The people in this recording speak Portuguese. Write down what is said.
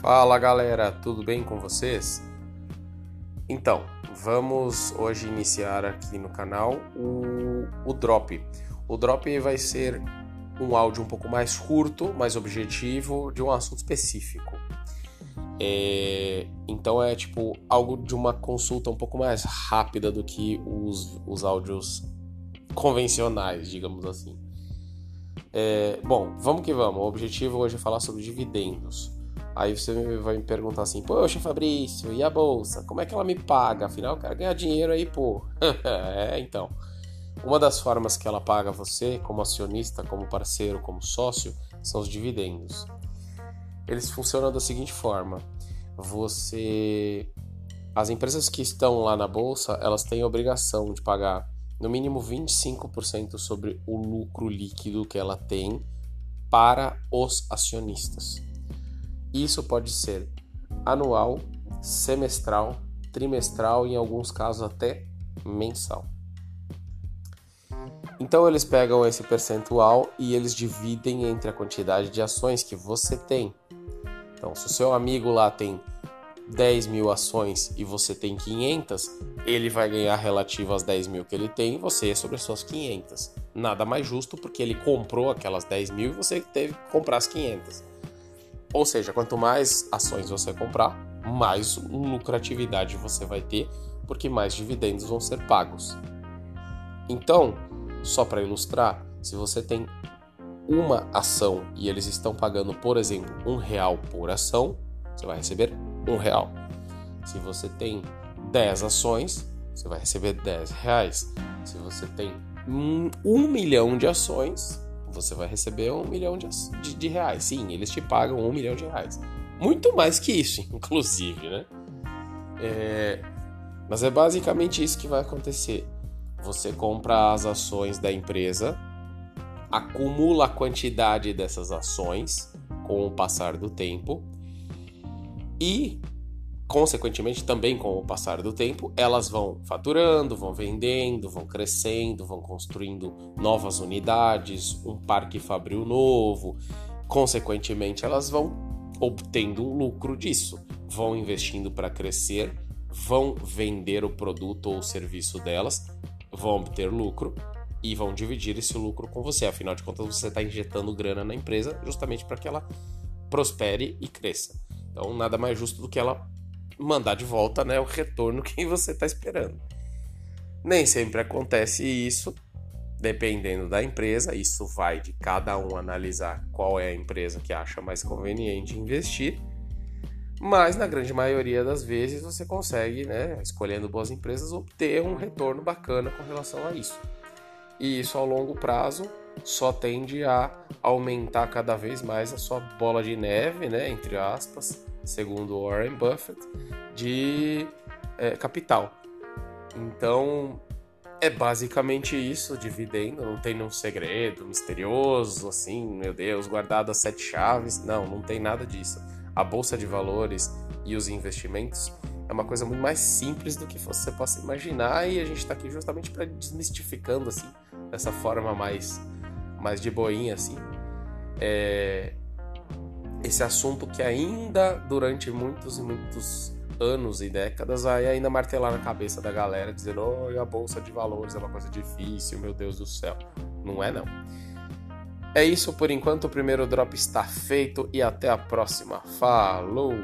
Fala galera, tudo bem com vocês? Então, vamos hoje iniciar aqui no canal o, o Drop. O Drop vai ser um áudio um pouco mais curto, mais objetivo, de um assunto específico. É, então é tipo algo de uma consulta um pouco mais rápida do que os, os áudios convencionais, digamos assim. É, bom, vamos que vamos. O objetivo hoje é falar sobre dividendos. Aí você vai me perguntar assim, poxa Fabrício, e a bolsa? Como é que ela me paga? Afinal, eu quero ganhar dinheiro aí, pô. é, então. Uma das formas que ela paga você, como acionista, como parceiro, como sócio, são os dividendos. Eles funcionam da seguinte forma: você. As empresas que estão lá na bolsa, elas têm a obrigação de pagar no mínimo 25% sobre o lucro líquido que ela tem para os acionistas. Isso pode ser anual, semestral, trimestral e em alguns casos até mensal. Então eles pegam esse percentual e eles dividem entre a quantidade de ações que você tem. Então, se o seu amigo lá tem 10 mil ações e você tem 500, ele vai ganhar relativo às 10 mil que ele tem e você sobre as suas 500. Nada mais justo porque ele comprou aquelas 10 mil e você teve que comprar as 500. Ou seja, quanto mais ações você comprar, mais lucratividade você vai ter, porque mais dividendos vão ser pagos. Então, só para ilustrar, se você tem uma ação e eles estão pagando, por exemplo, um real por ação, você vai receber um real. Se você tem 10 ações, você vai receber 10 reais. Se você tem um, um milhão de ações, você vai receber um milhão de, de, de, reais. Sim, eles te pagam um milhão de reais. Muito mais que isso, inclusive, né? É, mas é basicamente isso que vai acontecer. Você compra as ações da empresa, acumula a quantidade dessas ações com o passar do tempo e consequentemente também com o passar do tempo, elas vão faturando, vão vendendo, vão crescendo, vão construindo novas unidades, um parque fabril novo. Consequentemente, elas vão obtendo um lucro disso, vão investindo para crescer, vão vender o produto ou o serviço delas, vão obter lucro e vão dividir esse lucro com você. Afinal de contas, você está injetando grana na empresa justamente para que ela prospere e cresça. Então, nada mais justo do que ela mandar de volta né, o retorno que você está esperando. Nem sempre acontece isso, dependendo da empresa, isso vai de cada um analisar qual é a empresa que acha mais conveniente investir. Mas na grande maioria das vezes você consegue, né, escolhendo boas empresas, obter um retorno bacana com relação a isso. E isso ao longo prazo só tende a aumentar cada vez mais a sua bola de neve, né, entre aspas, segundo Warren Buffett, de é, capital. Então, é basicamente isso, dividendo, não tem nenhum segredo misterioso, assim, meu Deus, guardado as sete chaves. Não, não tem nada disso. A bolsa de valores e os investimentos é uma coisa muito mais simples do que você possa imaginar e a gente está aqui justamente para desmistificando assim, dessa forma mais, mais de boinha assim. É, esse assunto que ainda durante muitos e muitos anos e décadas vai ainda martelar na cabeça da galera, dizendo: oh, a bolsa de valores é uma coisa difícil, meu Deus do céu. Não é, não. É isso por enquanto. O primeiro drop está feito e até a próxima. Falou!